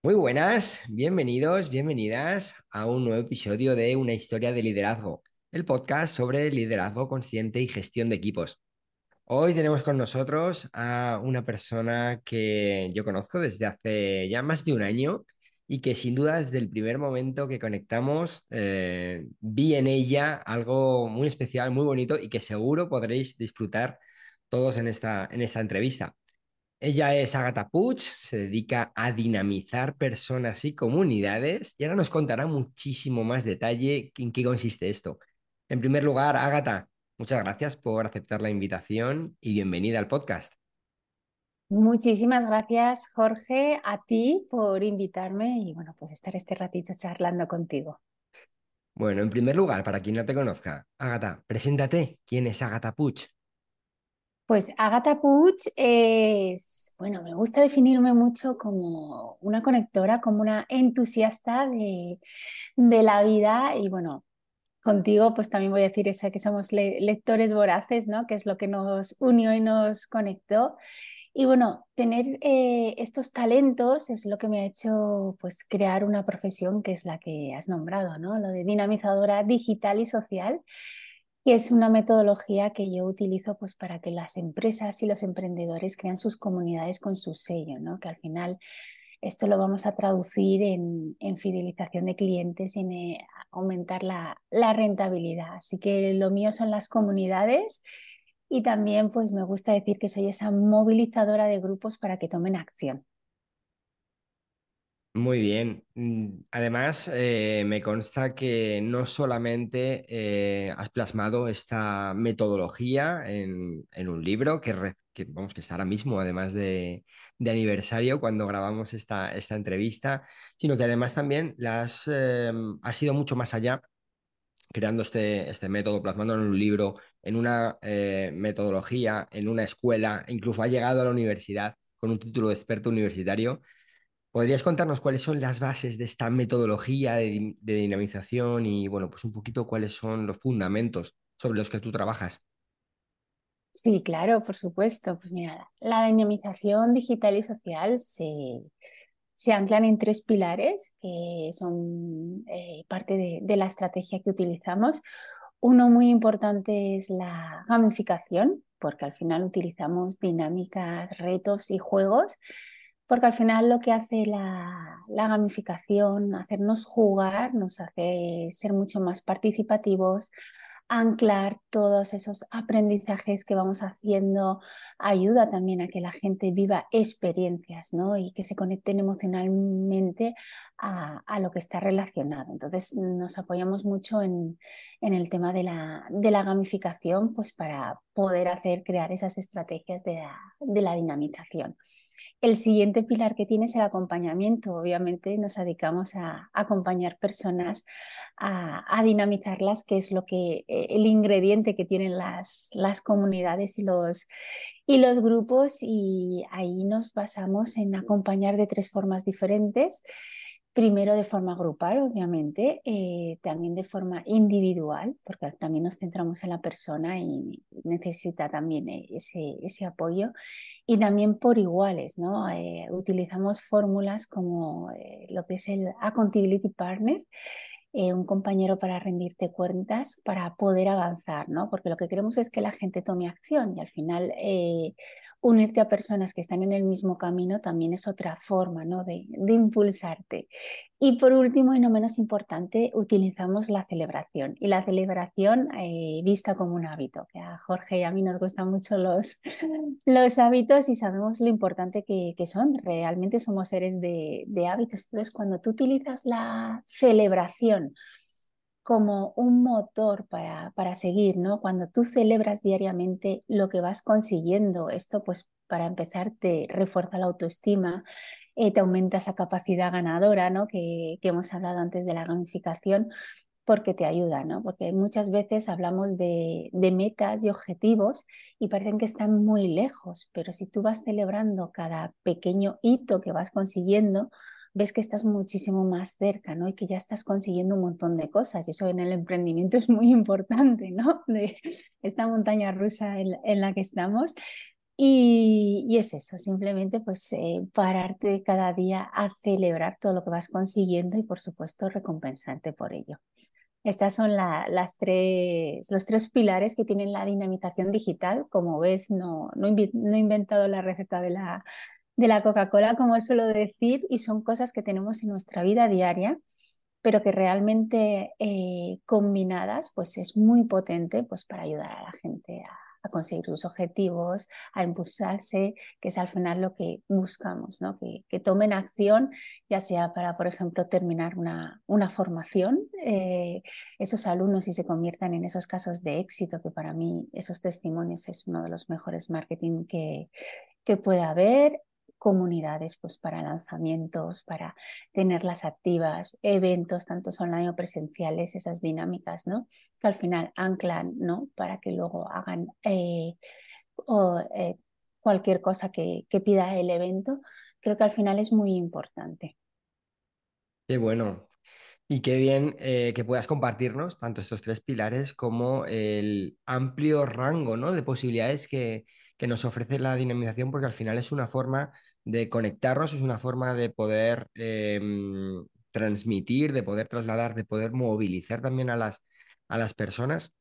Muy buenas, bienvenidos, bienvenidas a un nuevo episodio de Una historia de liderazgo, el podcast sobre liderazgo consciente y gestión de equipos. Hoy tenemos con nosotros a una persona que yo conozco desde hace ya más de un año y que sin duda desde el primer momento que conectamos eh, vi en ella algo muy especial, muy bonito y que seguro podréis disfrutar todos en esta, en esta entrevista. Ella es Agatha Puig, se dedica a dinamizar personas y comunidades y ahora nos contará muchísimo más detalle en qué consiste esto. En primer lugar, Agatha, muchas gracias por aceptar la invitación y bienvenida al podcast. Muchísimas gracias, Jorge, a ti por invitarme y bueno, pues estar este ratito charlando contigo. Bueno, en primer lugar, para quien no te conozca, Agatha, preséntate. ¿Quién es Agatha Puig? Pues Agatha Puig es, bueno, me gusta definirme mucho como una conectora, como una entusiasta de, la vida y bueno, contigo pues también voy a decir esa que somos lectores voraces, ¿no? Que es lo que nos unió y nos conectó. Y bueno, tener eh, estos talentos es lo que me ha hecho pues crear una profesión que es la que has nombrado, ¿no? Lo de dinamizadora digital y social y es una metodología que yo utilizo pues, para que las empresas y los emprendedores crean sus comunidades con su sello, ¿no? que al final esto lo vamos a traducir en, fidelización de clientes y en eh, aumentar la, la, rentabilidad. Así que lo mío son las comunidades y también pues me gusta decir que soy esa movilizadora de grupos para que tomen acción. Muy bien. Mm, además, eh, me consta que no solamente eh, has plasmado esta metodología en, un libro, que, vamos, que está ahora mismo, además de, aniversario, cuando grabamos esta, esta, entrevista, sino que además también la has, eh, ido mucho más allá, creando este, este método, plasmando en un libro, en una metodología, en una escuela, incluso ha llegado a la universidad con un título de experto universitario ¿Podrías contarnos cuáles son las bases de esta metodología de, dinamización y, bueno, pues un poquito cuáles son los fundamentos sobre los que tú trabajas? Sí, claro, por supuesto. Pues mira, la dinamización digital y social se, se anclan en tres pilares que son eh, parte de, de la estrategia que utilizamos. Uno muy importante es la gamificación, porque al final utilizamos dinámicas, retos y juegos porque al final lo que hace la, gamificación, hacernos jugar, nos hace ser mucho más participativos, anclar todos esos aprendizajes que vamos haciendo, ayuda también a que la gente viva experiencias ¿no? y que se conecten emocionalmente a, lo que está relacionado. Entonces nos apoyamos mucho en, el tema de la, de la, gamificación pues para poder hacer, crear esas estrategias de de la dinamización. El siguiente pilar que tiene es el acompañamiento. Obviamente nos dedicamos a acompañar personas, a, dinamizarlas, que es lo que eh, el ingrediente que tienen las, comunidades y los, y los grupos. Y ahí nos basamos en acompañar de tres formas diferentes. Primero de forma grupal, obviamente, eh, también de forma individual, porque también nos centramos en la persona y necesita también eh, ese, ese apoyo, y también por iguales, ¿no? Eh, utilizamos fórmulas como lo que es el Accountability Partner, un compañero para rendirte cuentas, para poder avanzar, ¿no? Porque lo que queremos es que la gente tome acción y al final unirte a personas que están en el mismo camino también es otra forma ¿no? de, impulsarte. Y por último, y no menos importante, utilizamos la celebración. Y la celebración eh, vista como un hábito, que a Jorge y a mí nos gustan mucho los, los hábitos y sabemos lo importante que, son. Realmente somos seres de, de hábitos. Entonces, cuando tú utilizas la celebración, como un motor para, para seguir, ¿no? Cuando tú celebras diariamente lo que vas consiguiendo, esto pues para empezar te refuerza la autoestima, eh, te aumenta esa capacidad ganadora, ¿no? Que, que, hemos hablado antes de la gamificación, porque te ayuda, ¿no? Porque muchas veces hablamos de, de metas y objetivos y parecen que están muy lejos, pero si tú vas celebrando cada pequeño hito que vas consiguiendo, ves que estás muchísimo más cerca, ¿no? Y que ya estás consiguiendo un montón de cosas. Y eso en el emprendimiento es muy importante, ¿no? De esta montaña rusa en, la que estamos. Y, es eso, simplemente pues eh, pararte cada día a celebrar todo lo que vas consiguiendo y por supuesto recompensarte por ello. Estas son las tres, los tres pilares que tienen la dinamización digital. Como ves, no, no, no he inventado la receta de la, de la Coca-Cola, como suelo decir, y son cosas que tenemos en nuestra vida diaria pero que realmente eh, combinadas pues es muy potente pues para ayudar a la gente a, conseguir sus objetivos, a impulsarse, que es al final lo que buscamos, ¿no? que, tomen acción, ya sea para, por ejemplo, terminar una, una formación, eh, esos alumnos y se conviertan en esos casos de éxito, que para mí esos testimonios es uno de los mejores marketing que, que puede haber, comunidades pues, para lanzamientos, para tenerlas activas, eventos, tanto online o presenciales, esas dinámicas, ¿no? Que al final anclan, ¿no? Para que luego hagan eh, eh, cualquier cosa que, que pida el evento. Creo que al final es muy importante. Qué bueno, y qué bien eh, que puedas compartirnos tanto estos tres pilares como el amplio rango ¿no? de posibilidades que, que, nos ofrece la dinamización, porque al final es una forma de conectarnos, es una forma de poder em, transmitir, de poder trasladar, de poder movilizar también a las, a las personas.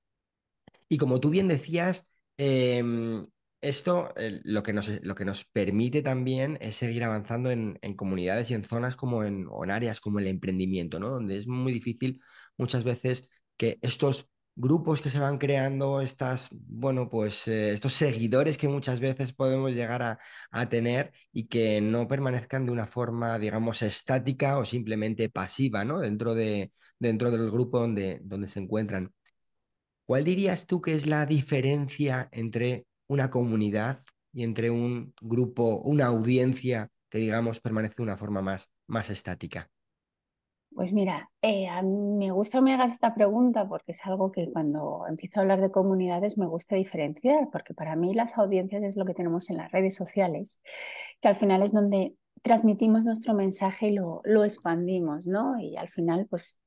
Y como tú bien decías, em, esto lo, que nos, lo que nos permite también es seguir avanzando en, comunidades y en zonas como en, o en áreas como el emprendimiento, ¿no? Donde es muy difícil muchas veces que estos grupos que se van creando, estas, bueno, pues eh, estos seguidores que muchas veces podemos llegar a, a, tener y que no permanezcan de una forma, digamos, estática o simplemente pasiva, ¿no? Dentro, de, dentro del grupo donde, donde se encuentran. ¿Cuál dirías tú que es la diferencia entre una comunidad y entre un grupo, una audiencia que digamos permanece de una forma más, más estática? Pues mira, eh, a mí me gusta que me hagas esta pregunta porque es algo que cuando empiezo a hablar de comunidades me gusta diferenciar, porque para mí las audiencias es lo que tenemos en las redes sociales, que al final es donde transmitimos nuestro mensaje y lo, lo expandimos, ¿no? Y al final, pues,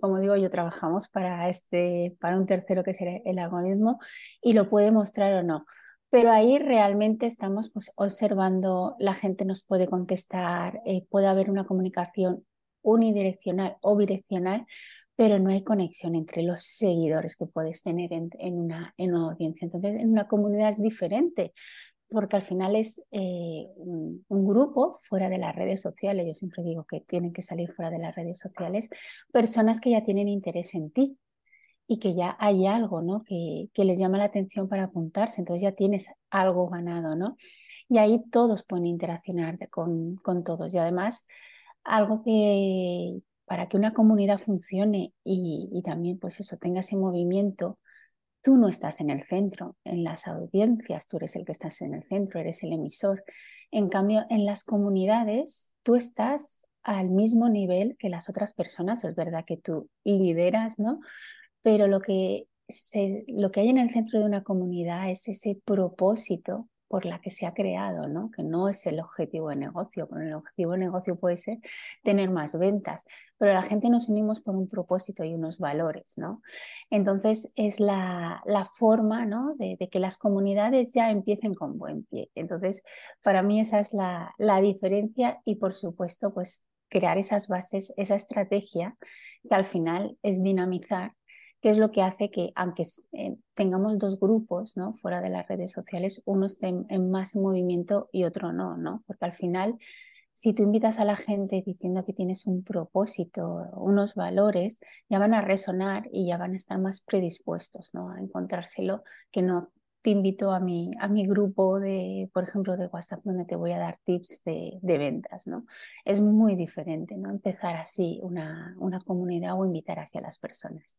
como digo yo, trabajamos para, este, para un tercero que es el, algoritmo y lo puede mostrar o no. Pero ahí realmente estamos pues, observando, la gente nos puede contestar, eh, puede haber una comunicación unidireccional o bidireccional, pero no hay conexión entre los seguidores que puedes tener en, una, en una audiencia. Entonces, en una comunidad es diferente, porque al final es eh, un, grupo fuera de las redes sociales. Yo siempre digo que tienen que salir fuera de las redes sociales, personas que ya tienen interés en ti y que ya hay algo ¿no? que, que les llama la atención para apuntarse. Entonces ya tienes algo ganado, ¿no? Y ahí todos pueden interaccionar con, con todos. Y además, algo que para que una comunidad funcione y, también pues eso tenga ese movimiento, tú no estás en el centro, en las audiencias tú eres el que estás en el centro, eres el emisor. En cambio, en las comunidades tú estás al mismo nivel que las otras personas, es verdad que tú lideras, ¿no? Pero lo que, lo que hay en el centro de una comunidad es ese propósito por la que se ha creado, ¿no? que no es el objetivo de negocio. el objetivo de negocio puede ser tener más ventas, pero la gente nos unimos por un propósito y unos valores. ¿no? Entonces es la, forma ¿no? de, que las comunidades ya empiecen con buen pie. Entonces, para mí esa es la, la diferencia y por supuesto, pues crear esas bases, esa estrategia que al final es dinamizar que es lo que hace que, aunque eh, tengamos dos grupos fuera de las redes sociales, uno esté en, más movimiento y otro no, ¿no? Porque al final, si tú invitas a la gente diciendo que tienes un propósito, unos valores, ya van a resonar y ya van a estar más predispuestos ¿no? a encontrárselo que no te invito a mi, a mi grupo de, por ejemplo, de WhatsApp, donde te voy a dar tips de, de ventas, ¿no? Es muy diferente, ¿no? Empezar así una, una comunidad o invitar así a las personas.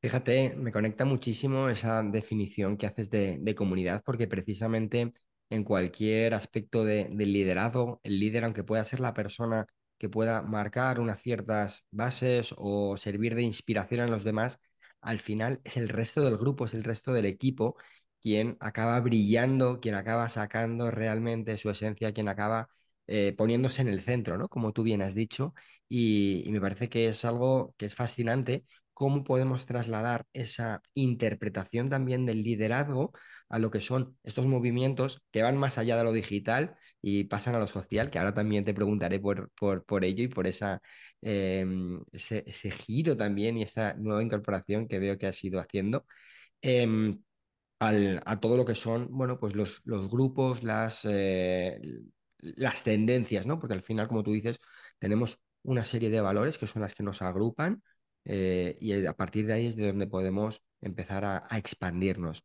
Fíjate, me conecta muchísimo esa definición que haces de, comunidad, porque precisamente en cualquier aspecto de, del liderazgo, el líder, aunque pueda ser la persona que pueda marcar unas ciertas bases o servir de inspiración a los demás, al final es el resto del grupo, es el resto del equipo quien acaba brillando, quien acaba sacando realmente su esencia, quien acaba eh, poniéndose en el centro, ¿no? Como tú bien has dicho, y, y me parece que es algo que es fascinante cómo podemos trasladar esa interpretación también del liderazgo a lo que son estos movimientos que van más allá de lo digital y pasan a lo social, que ahora también te preguntaré por, por, por ello y por esa, em, ese, giro también y esa nueva incorporación que veo que has ido haciendo. Em, a todo lo que son, bueno, pues los, los grupos, las, eh, las tendencias, ¿no? Porque al final, como tú dices, tenemos una serie de valores que son las que nos agrupan eh, y a partir de ahí es de donde podemos empezar a, expandirnos.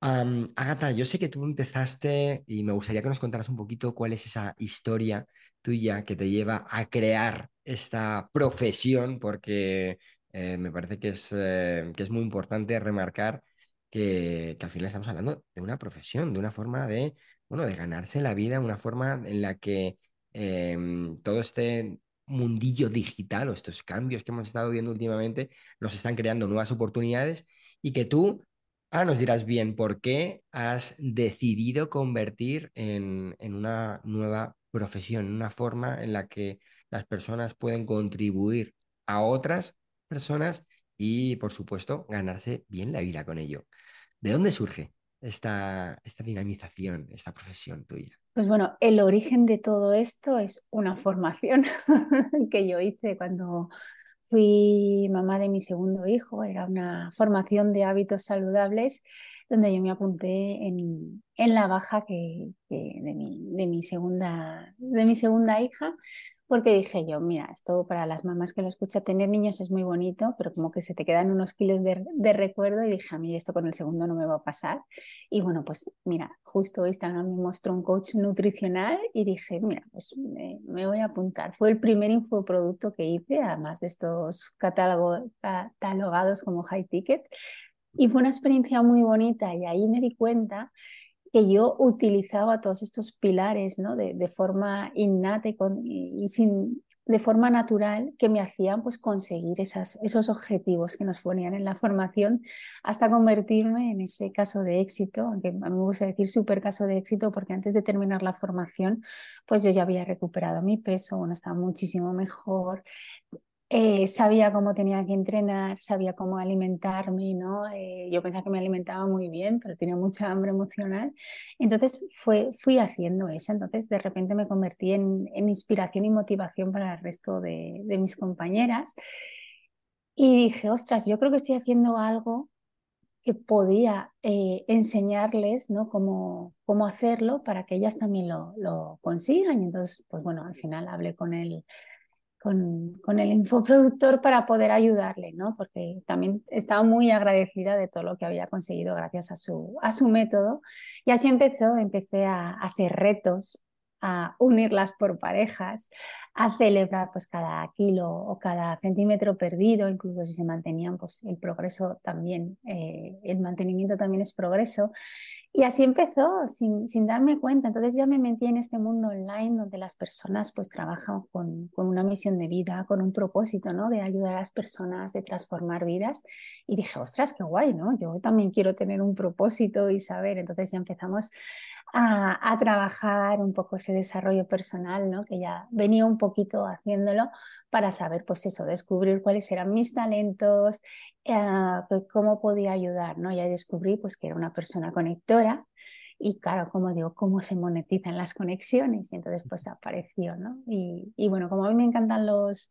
Agata, yo sé que tú empezaste y me gustaría que nos contaras un poquito cuál es esa historia tuya que te lleva a crear esta profesión, porque eh, me parece que es, que es muy importante remarcar que, al final estamos hablando de una profesión, de una forma de, bueno, de ganarse la vida, una forma en la que em, todo este mundillo digital o estos cambios que hemos estado viendo últimamente nos están creando nuevas oportunidades y que tú, ah, nos dirás bien por qué has decidido convertir en, en una nueva profesión, una forma en la que las personas pueden contribuir a otras personas y, por supuesto, ganarse bien la vida con ello. ¿De dónde surge esta, esta dinamización, esta profesión tuya? Pues bueno, el origen de todo esto es una formación que yo hice cuando fui mamá de mi segundo hijo. Era una formación de hábitos saludables donde yo me apunté en, la baja que, de, mi, de, mi segunda, de mi segunda hija porque dije yo, mira, esto para las mamás que lo escuchan, tener niños es muy bonito, pero como que se te quedan unos kilos de, recuerdo y dije, a mí esto con el segundo no me va a pasar. Y bueno, pues mira, justo Instagram me mostró un coach nutricional y dije, mira, pues me, voy a apuntar. Fue el primer infoproducto que hice, además de estos catálogos catalogados como high ticket. Y fue una experiencia muy bonita y ahí me di cuenta que yo utilizaba todos estos pilares ¿no? de, forma innata y, con, y, sin, de forma natural que me hacían pues, conseguir esas, esos objetivos que nos ponían en la formación hasta convertirme en ese caso de éxito, aunque a mí me gusta decir súper caso de éxito porque antes de terminar la formación pues yo ya había recuperado mi peso, bueno, estaba muchísimo mejor, eh, sabía cómo tenía que entrenar, sabía cómo alimentarme, ¿no? Eh, yo pensaba que me alimentaba muy bien, pero tenía mucha hambre emocional. Entonces fue, fui haciendo eso, entonces de repente me convertí en, inspiración y motivación para el resto de, mis compañeras. Y dije, ostras, yo creo que estoy haciendo algo que podía eh, enseñarles ¿no? cómo, cómo hacerlo para que ellas también lo, lo consigan. Y entonces, pues bueno, al final hablé con él con, con, el infoproductor para poder ayudarle, ¿no? Porque también estaba muy agradecida de todo lo que había conseguido gracias a su, a su método. Y así empezó, empecé a hacer retos, a unirlas por parejas, a celebrar pues cada kilo o cada centímetro perdido, incluso si se mantenían, pues el progreso también, eh, el mantenimiento también es progreso. Y así empezó, sin, sin, darme cuenta. Entonces ya me metí en este mundo online donde las personas pues trabajan con, con, una misión de vida, con un propósito, ¿no? De ayudar a las personas, de transformar vidas. Y dije, ostras, qué guay, ¿no? Yo también quiero tener un propósito y saber. Entonces ya empezamos a, trabajar un poco ese desarrollo personal, ¿no? que ya venía un poquito haciéndolo para saber, pues eso, descubrir cuáles eran mis talentos, eh, cómo podía ayudar, ¿no? Ya descubrí pues que era una persona conectora y claro, como digo, cómo se monetizan las conexiones y entonces pues apareció, ¿no? Y, y bueno, como a mí me encantan los,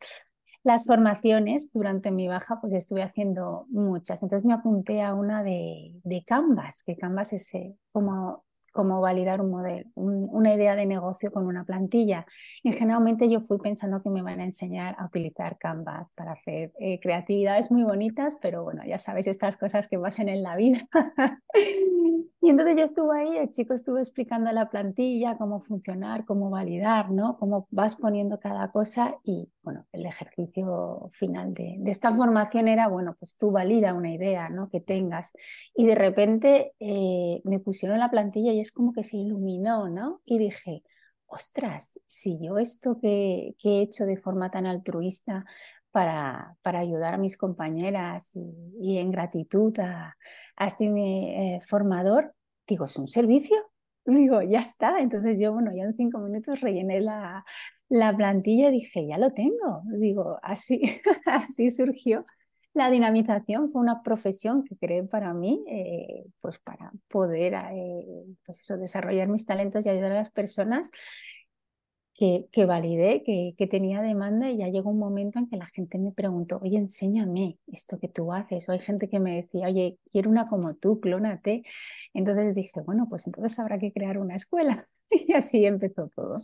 las formaciones durante mi baja, pues estuve haciendo muchas. Entonces me apunté a una de, de Canvas, que Canvas es eh, como cómo validar un modelo, una idea de negocio con una plantilla. Y generalmente yo fui pensando que me van a enseñar a utilizar Canva para hacer eh, creatividades muy bonitas, pero bueno, ya sabéis estas cosas que pasan en la vida. y entonces yo estuve ahí, el chico estuvo explicando la plantilla, cómo funcionar, cómo validar, ¿no? Cómo vas poniendo cada cosa y bueno, el ejercicio final de, esta formación era, bueno, pues tú valida una idea, ¿no? Que tengas. Y de repente eh, me pusieron la plantilla y es como que se iluminó, ¿no? Y dije, ostras, si yo esto que, he hecho de forma tan altruista para, para ayudar a mis compañeras y, en gratitud a, este eh, formador, digo, es un servicio. Digo, ya está. Entonces yo, bueno, ya en cinco minutos rellené la, la plantilla y dije, ya lo tengo. Digo, así, así surgió la dinamización fue una profesión que creé para mí, eh, pues para poder eh, pues eso, desarrollar mis talentos y ayudar a las personas que, que validé, que, que, tenía demanda y ya llegó un momento en que la gente me preguntó, oye, enséñame esto que tú haces. O hay gente que me decía, oye, quiero una como tú, clónate. Entonces dije, bueno, pues entonces habrá que crear una escuela. Y así empezó todo.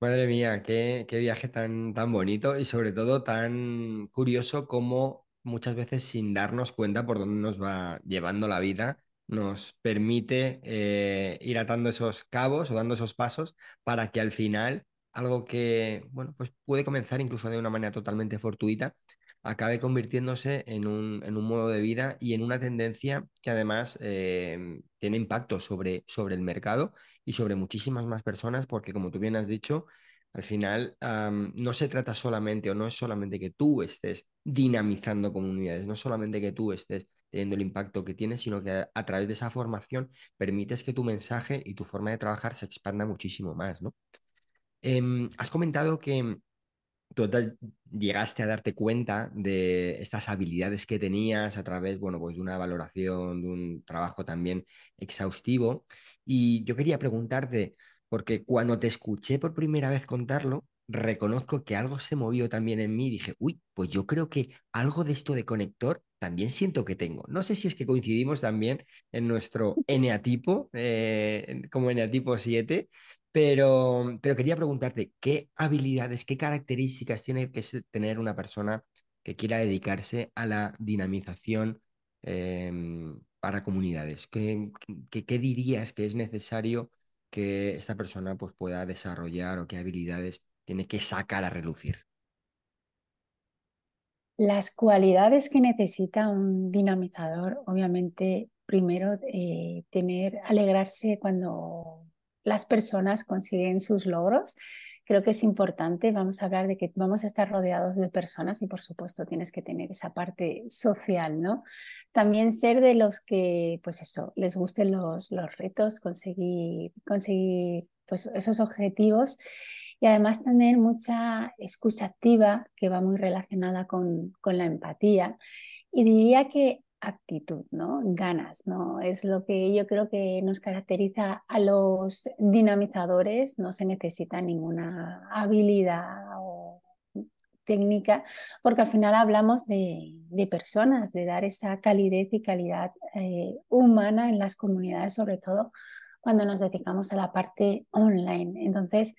Madre mía, qué, qué viaje tan, tan bonito y sobre todo tan curioso como muchas veces sin darnos cuenta por dónde nos va llevando la vida, nos permite eh, ir atando esos cabos o dando esos pasos para que al final algo que, bueno, pues puede comenzar incluso de una manera totalmente fortuita, acabe convirtiéndose en un, en un modo de vida y en una tendencia que además eh, tiene impacto sobre, sobre el mercado y sobre muchísimas más personas, porque como tú bien has dicho, al final no se trata solamente o no es solamente que tú estés dinamizando comunidades, no es solamente que tú estés teniendo el impacto que tienes, sino que a, a través de esa formación permites que tu mensaje y tu forma de trabajar se expanda muchísimo más, ¿no? Em, has comentado que tú llegaste a darte cuenta de estas habilidades que tenías a través, bueno, pues de una valoración, de un trabajo también exhaustivo. Y yo quería preguntarte, porque cuando te escuché por primera vez contarlo, reconozco que algo se movió también en mí. Dije, uy, pues yo creo que algo de esto de conector también siento que tengo. No sé si es que coincidimos también en nuestro eneatipo, eh, como eneatipo 7, pero, pero quería preguntarte, ¿qué habilidades, qué características tiene que tener una persona que quiera dedicarse a la dinamización em, para comunidades? ¿Qué, qué, dirías que es necesario que esta persona pues, pueda desarrollar o qué habilidades tiene que sacar a relucir? Las cualidades que necesita un dinamizador, obviamente, primero eh, tener, alegrarse cuando las personas consiguen sus logros. Creo que es importante, vamos a hablar de que vamos a estar rodeados de personas y por supuesto tienes que tener esa parte social, ¿no? También ser de los que, pues eso, les gusten los, los retos, conseguir, conseguir pues esos objetivos y además tener mucha escucha activa que va muy relacionada con, con la empatía. Y diría que actitud, ¿no? Ganas, ¿no? Es lo que yo creo que nos caracteriza a los dinamizadores, no se necesita ninguna habilidad o técnica, porque al final hablamos de, personas, de dar esa calidez y calidad eh, humana en las comunidades, sobre todo cuando nos dedicamos a la parte online. Entonces,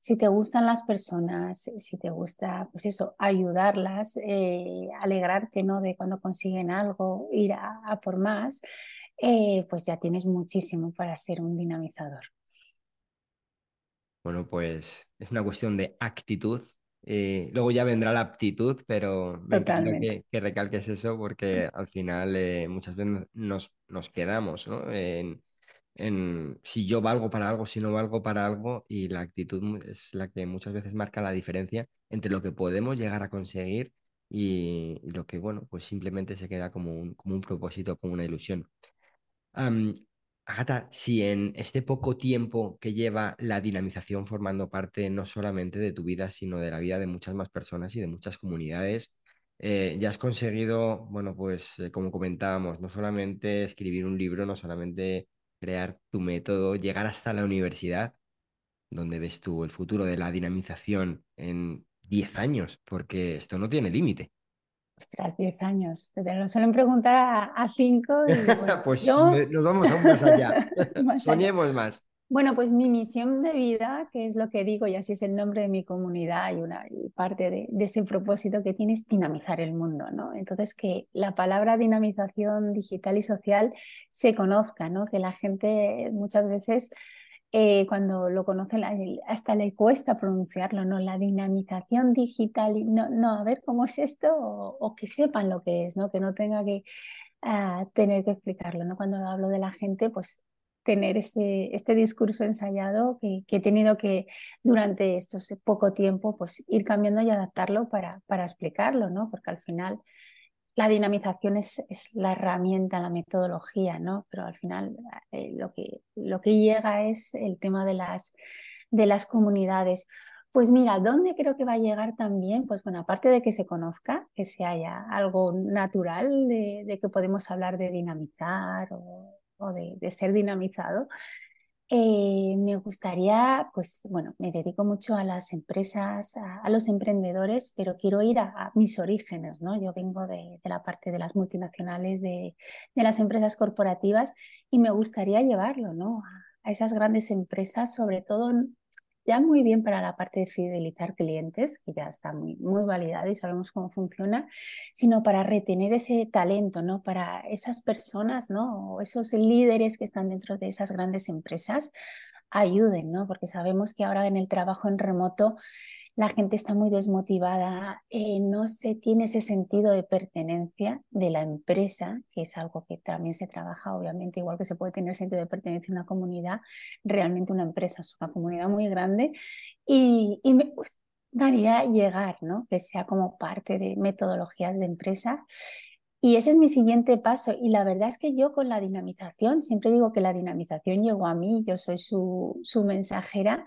si te gustan las personas, si te gusta, pues eso, ayudarlas, eh, alegrarte, ¿no? De cuando consiguen algo, ir a, por más, eh, pues ya tienes muchísimo para ser un dinamizador. Bueno, pues es una cuestión de actitud. Eh, luego ya vendrá la aptitud, pero me encanta que, recalques eso porque al final muchas veces nos, nos quedamos ¿no? en, en si yo valgo para algo, si no valgo para algo, y la actitud es la que muchas veces marca la diferencia entre lo que podemos llegar a conseguir y, lo que, bueno, pues simplemente se queda como un, como un propósito, como una ilusión. Um, Agata, si en este poco tiempo que lleva la dinamización formando parte no solamente de tu vida, sino de la vida de muchas más personas y de muchas comunidades, eh, ya has conseguido, bueno, pues eh, como comentábamos, no solamente escribir un libro, no solamente crear tu método, llegar hasta la universidad, donde ves tú el futuro de la dinamización en 10 años, porque esto no tiene límite. Ostras, 10 años. Te lo suelen preguntar a 5 pues nos vamos aún más allá. Soñemos más. Bueno, pues mi misión de vida, que es lo que digo y así es el nombre de mi comunidad y una parte de, ese propósito que tiene es dinamizar el mundo, ¿no? Entonces que la palabra dinamización digital y social se conozca, ¿no? Que la gente muchas veces eh, cuando lo conocen hasta le cuesta pronunciarlo, ¿no? La dinamización digital, no, no, a ver cómo es esto o, que sepan lo que es, ¿no? Que no tenga que ah, tener que explicarlo, ¿no? Cuando hablo de la gente, pues tener este, este discurso ensayado que, he tenido que durante estos poco tiempo pues ir cambiando y adaptarlo para, para explicarlo, ¿no? Porque al final la dinamización es, es, la herramienta, la metodología, ¿no? Pero al final eh, lo, que, lo que llega es el tema de las, de las comunidades. Pues mira, ¿dónde creo que va a llegar también? Pues bueno, aparte de que se conozca, que se haya algo natural de, que podemos hablar de dinamizar de, ser dinamizado, eh, me gustaría, pues bueno, me dedico mucho a las empresas, a, los emprendedores, pero quiero ir a, mis orígenes, ¿no? Yo vengo de, la parte de las multinacionales, de, las empresas corporativas y me gustaría llevarlo, ¿no? A esas grandes empresas, sobre todo ya muy bien para la parte de fidelizar clientes, que ya está muy, muy validado y sabemos cómo funciona, sino para retener ese talento, ¿no? Para esas personas, ¿no? O esos líderes que están dentro de esas grandes empresas, ayuden, ¿no? Porque sabemos que ahora en el trabajo en remoto la gente está muy desmotivada, eh, no se tiene ese sentido de pertenencia de la empresa, que es algo que también se trabaja, obviamente, igual que se puede tener sentido de pertenencia a una comunidad, realmente una empresa es una comunidad muy grande y, y me gustaría llegar, ¿no? que sea como parte de metodologías de empresa. Y ese es mi siguiente paso. Y la verdad es que yo con la dinamización, siempre digo que la dinamización llegó a mí, yo soy su, su mensajera,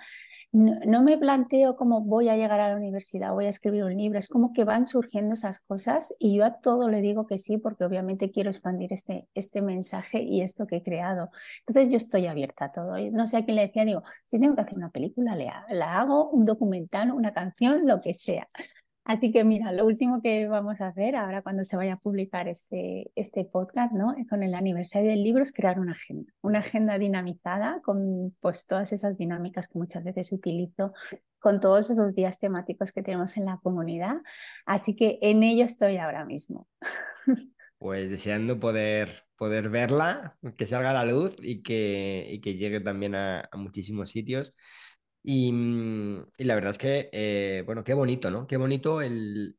no, me planteo cómo voy a llegar a la universidad, voy a escribir un libro, es como que van surgiendo esas cosas y yo a todo le digo que sí porque obviamente quiero expandir este, este mensaje y esto que he creado. Entonces yo estoy abierta a todo. No sé a quién le decía, digo, si tengo que hacer una película, la hago, un documental, una canción, lo que sea. Así que mira, lo último que vamos a hacer ahora cuando se vaya a publicar este, este podcast, ¿no? Con el aniversario del libro es crear una agenda, una agenda dinamizada con pues todas esas dinámicas que muchas veces utilizo, con todos esos días temáticos que tenemos en la comunidad. Así que en ello estoy ahora mismo. Pues deseando poder, poder verla, que salga a la luz y que, y que llegue también a, a muchísimos sitios. Mm, y, la verdad es que, eh, bueno, qué bonito, ¿no? Qué bonito el,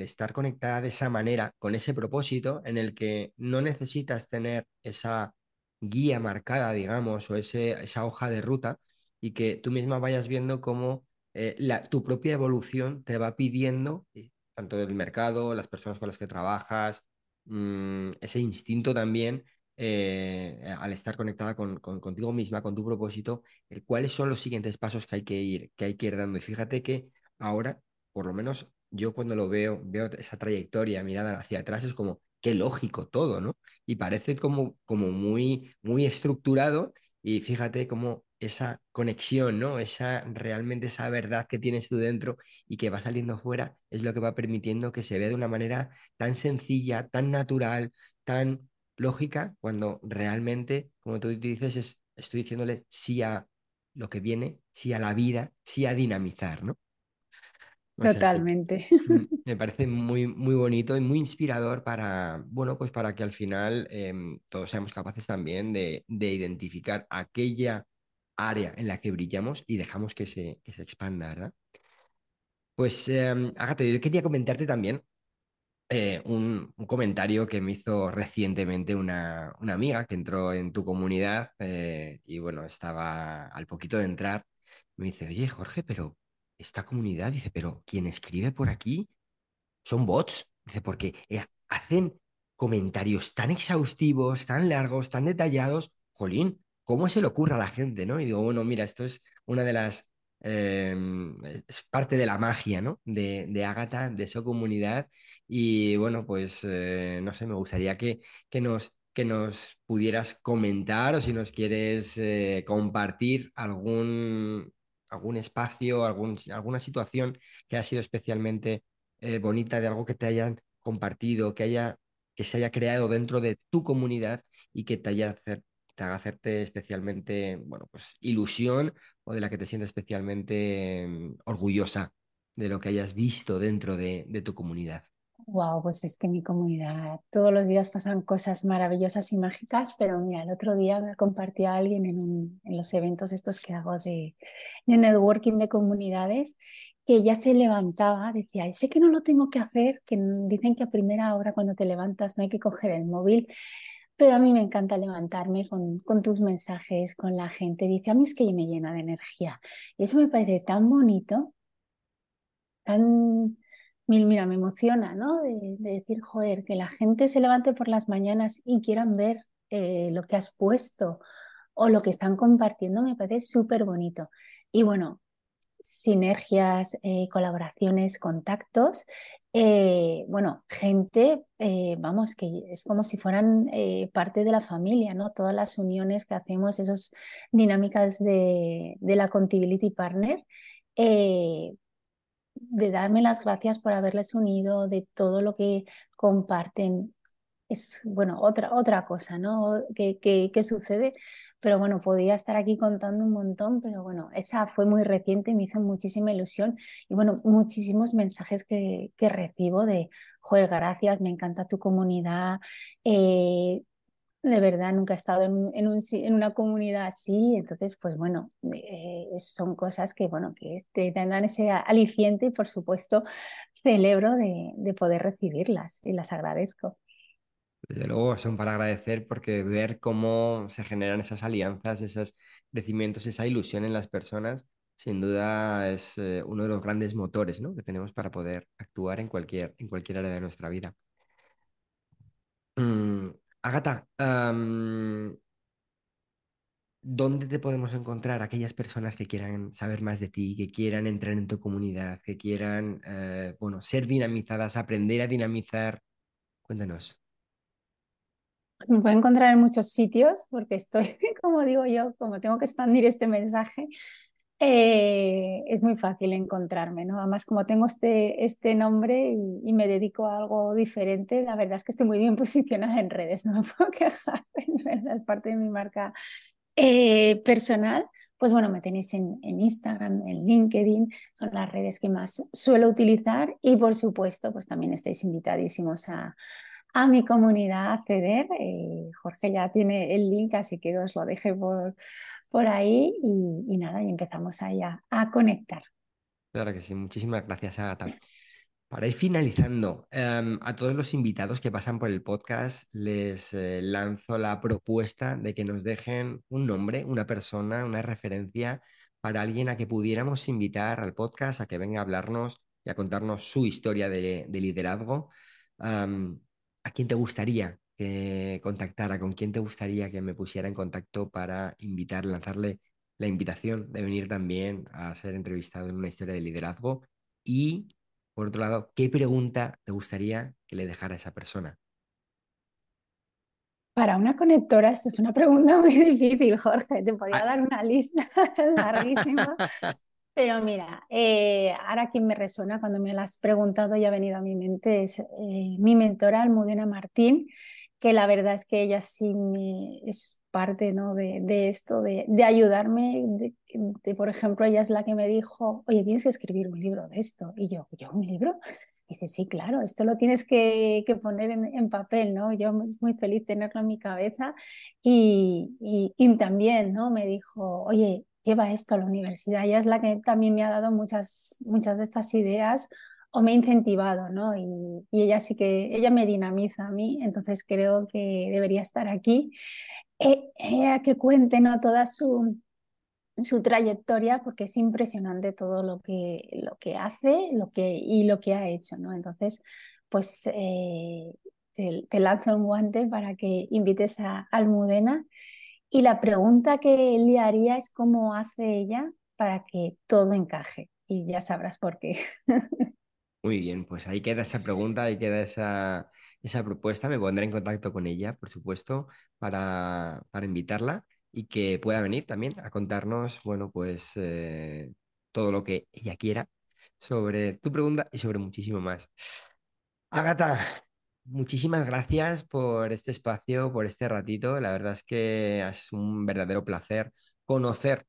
estar conectada de esa manera, con ese propósito en el que no necesitas tener esa guía marcada, digamos, o ese, esa hoja de ruta y que tú misma vayas viendo cómo eh, la, tu propia evolución te va pidiendo, eh, tanto del mercado, las personas con las que trabajas, mm, ese instinto también eh, al estar conectada con, contigo misma, con tu propósito, el, cuáles son los siguientes pasos que hay que ir, que hay que ir dando. Y fíjate que ahora, por lo menos yo cuando lo veo, veo esa trayectoria mirada hacia atrás, es como, qué lógico todo, ¿no? Y parece como, como muy, muy estructurado y fíjate cómo esa conexión, ¿no? Esa realmente esa verdad que tienes tú dentro y que va saliendo fuera es lo que va permitiendo que se vea de una manera tan sencilla, tan natural, tan lógica cuando realmente, como tú dices, es, estoy diciéndole sí a lo que viene, sí a la vida, sí a dinamizar, ¿no? Totalmente. me parece muy, muy bonito y muy inspirador para, bueno, pues para que al final em, todos seamos capaces también de, identificar aquella área en la que brillamos y dejamos que se, que se expanda, ¿verdad? Pues, eh, yo quería comentarte también eh, un, comentario que me hizo recientemente una, amiga que entró en tu comunidad eh, y bueno, estaba al poquito de entrar, me dice, oye Jorge, pero esta comunidad, dice, pero quien escribe por aquí son bots, dice, porque eh, hacen comentarios tan exhaustivos, tan largos, tan detallados, jolín, ¿cómo se le ocurre a la gente, no? Y digo, bueno, mira, esto es una de las Em, es parte de la magia, ¿no? De, de Agatha, de su comunidad. Y bueno, pues eh, no sé, me gustaría que, que, nos, que nos pudieras comentar o si nos quieres eh, compartir algún, algún espacio, algún, alguna situación que ha sido especialmente eh, bonita de algo que te hayan compartido, que, haya, que se haya creado dentro de tu comunidad y que te haya te haga hacerte especialmente, bueno, pues ilusión o de la que te sientes especialmente mm, orgullosa de lo que hayas visto dentro de, tu comunidad. Wow, pues es que mi comunidad todos los días pasan cosas maravillosas y mágicas, pero mira, el otro día me compartía alguien en, en los eventos estos que hago de, de networking de comunidades que ya se levantaba, decía, sé que no lo tengo que hacer, que dicen que a primera hora cuando te levantas no hay que coger el móvil, pero a mí me encanta levantarme con, con, tus mensajes, con la gente. Dice, a mí es que me llena de energía. Y eso me parece tan bonito, tan... Mira, me emociona, ¿no? De, decir, joder, que la gente se levante por las mañanas y quieran ver eh, lo que has puesto o lo que están compartiendo, me parece súper bonito. Y bueno, sinergias, eh, colaboraciones, contactos. Eh, bueno, gente, eh, vamos, que es como si fueran parte de la familia, ¿no? Todas las uniones que hacemos, esas dinámicas de, de la Contability Partner, de darme las gracias por haberles unido, de todo lo que comparten. Es, bueno, otra, otra cosa, ¿no? Que, que, sucede, pero bueno, podía estar aquí contando un montón, pero bueno, esa fue muy reciente, me hizo muchísima ilusión y bueno, muchísimos mensajes que, que recibo de, joder, gracias, me encanta tu comunidad, eh, de verdad nunca he estado en, en, una comunidad así, entonces pues bueno, eh, son cosas que bueno, que te dan ese aliciente y por supuesto celebro de, de, poder recibirlas y las agradezco. Desde luego son para agradecer porque ver cómo se generan esas alianzas, esos crecimientos, esa ilusión en las personas, sin duda es eh, uno de los grandes motores ¿no? que tenemos para poder actuar en cualquier, en cualquier área de nuestra vida. Mm, Agata, ¿dónde te podemos encontrar aquellas personas que quieran saber más de ti, que quieran entrar en tu comunidad, que quieran, eh, bueno, ser dinamizadas, aprender a dinamizar? Cuéntanos. Me puedo encontrar en muchos sitios porque estoy, como digo yo, como tengo que expandir este mensaje, eh, es muy fácil encontrarme, ¿no? Además, como tengo este, este nombre y, me dedico a algo diferente, la verdad es que estoy muy bien posicionada en redes, no me puedo quejar, verdad, es parte de mi marca eh, personal. Pues bueno, me tenéis en, en, Instagram, en LinkedIn, son las redes que más suelo utilizar y por supuesto, pues también estáis invitadísimos a, a mi comunidad acceder. Eh, Jorge ya tiene el link, así que os lo deje por, por ahí y, nada, y empezamos ahí a, conectar. Claro que sí, muchísimas gracias, Agata. Para ir finalizando, em, a todos los invitados que pasan por el podcast les eh, lanzo la propuesta de que nos dejen un nombre, una persona, una referencia para alguien a que pudiéramos invitar al podcast a que venga a hablarnos y a contarnos su historia de, liderazgo. ¿A quién te gustaría que contactara? ¿Con quién te gustaría que me pusiera en contacto para invitar, lanzarle la invitación de venir también a ser entrevistado en una historia de liderazgo? Y, por otro lado, ¿qué pregunta te gustaría que le dejara a esa persona? Para una conectora, esto es una pregunta muy difícil, Jorge. Te podría ah. dar una lista larguísima. Pero mira, eh, ahora quien me resuena cuando me lo has preguntado y ha venido a mi mente es eh, mi mentora Almudena Martín, que la verdad es que ella sí es parte ¿no? de, esto, de, de ayudarme. De, por ejemplo, ella es la que me dijo, oye, tienes que escribir un libro de esto. Y yo, ¿yo un libro? dice, sí, claro, esto lo tienes que, que poner en, papel, ¿no? Yo muy feliz tenerlo en mi cabeza. Y, y, y también, ¿no? Me dijo, oye, lleva esto a la universidad. Ella es la que también me ha dado muchas, muchas de estas ideas o me ha incentivado, ¿no? Y, ella sí que, ella me dinamiza a mí, entonces creo que debería estar aquí. Eh, eh, que cuente, ¿no? Toda su, su trayectoria, porque es impresionante todo lo que, lo que hace lo que, y lo que ha hecho, ¿no? Entonces, pues eh, te, te, lanzo un guante para que invites a Almudena y la pregunta que le haría es cómo hace ella para que todo encaje. Y ya sabrás por qué. Muy bien, pues ahí queda esa pregunta, ahí queda esa, esa propuesta. Me pondré en contacto con ella, por supuesto, para, para invitarla y que pueda venir también a contarnos, bueno, pues eh, todo lo que ella quiera sobre tu pregunta y sobre muchísimo más. Agata, Muchísimas gracias por este espacio, por este ratito. La verdad es que es un verdadero placer conocer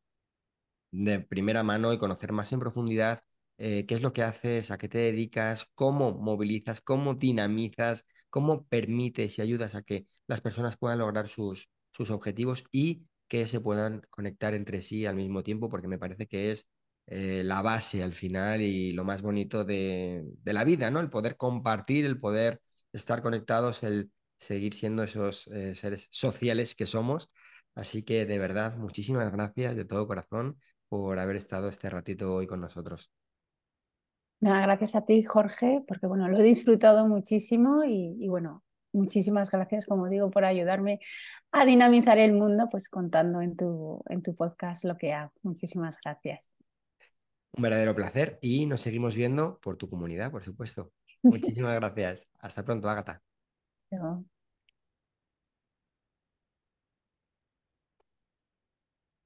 de primera mano y conocer más en profundidad eh, qué es lo que haces, a qué te dedicas, cómo movilizas, cómo dinamizas, cómo permites y ayudas a que las personas puedan lograr sus, sus objetivos y que se puedan conectar entre sí al mismo tiempo, porque me parece que es eh, la base al final y lo más bonito de, de la vida, ¿no? El poder compartir, el poder estar conectados, el seguir siendo esos eh, seres sociales que somos. Así que de verdad, muchísimas gracias de todo corazón por haber estado este ratito hoy con nosotros. Nada, gracias a ti, Jorge, porque bueno, lo he disfrutado muchísimo y, y, bueno, muchísimas gracias, como digo, por ayudarme a dinamizar el mundo, pues contando en tu, en tu podcast lo que hago. Muchísimas gracias. Un verdadero placer y nos seguimos viendo por tu comunidad, por supuesto. Muchísimas gracias. Hasta pronto, Ágata.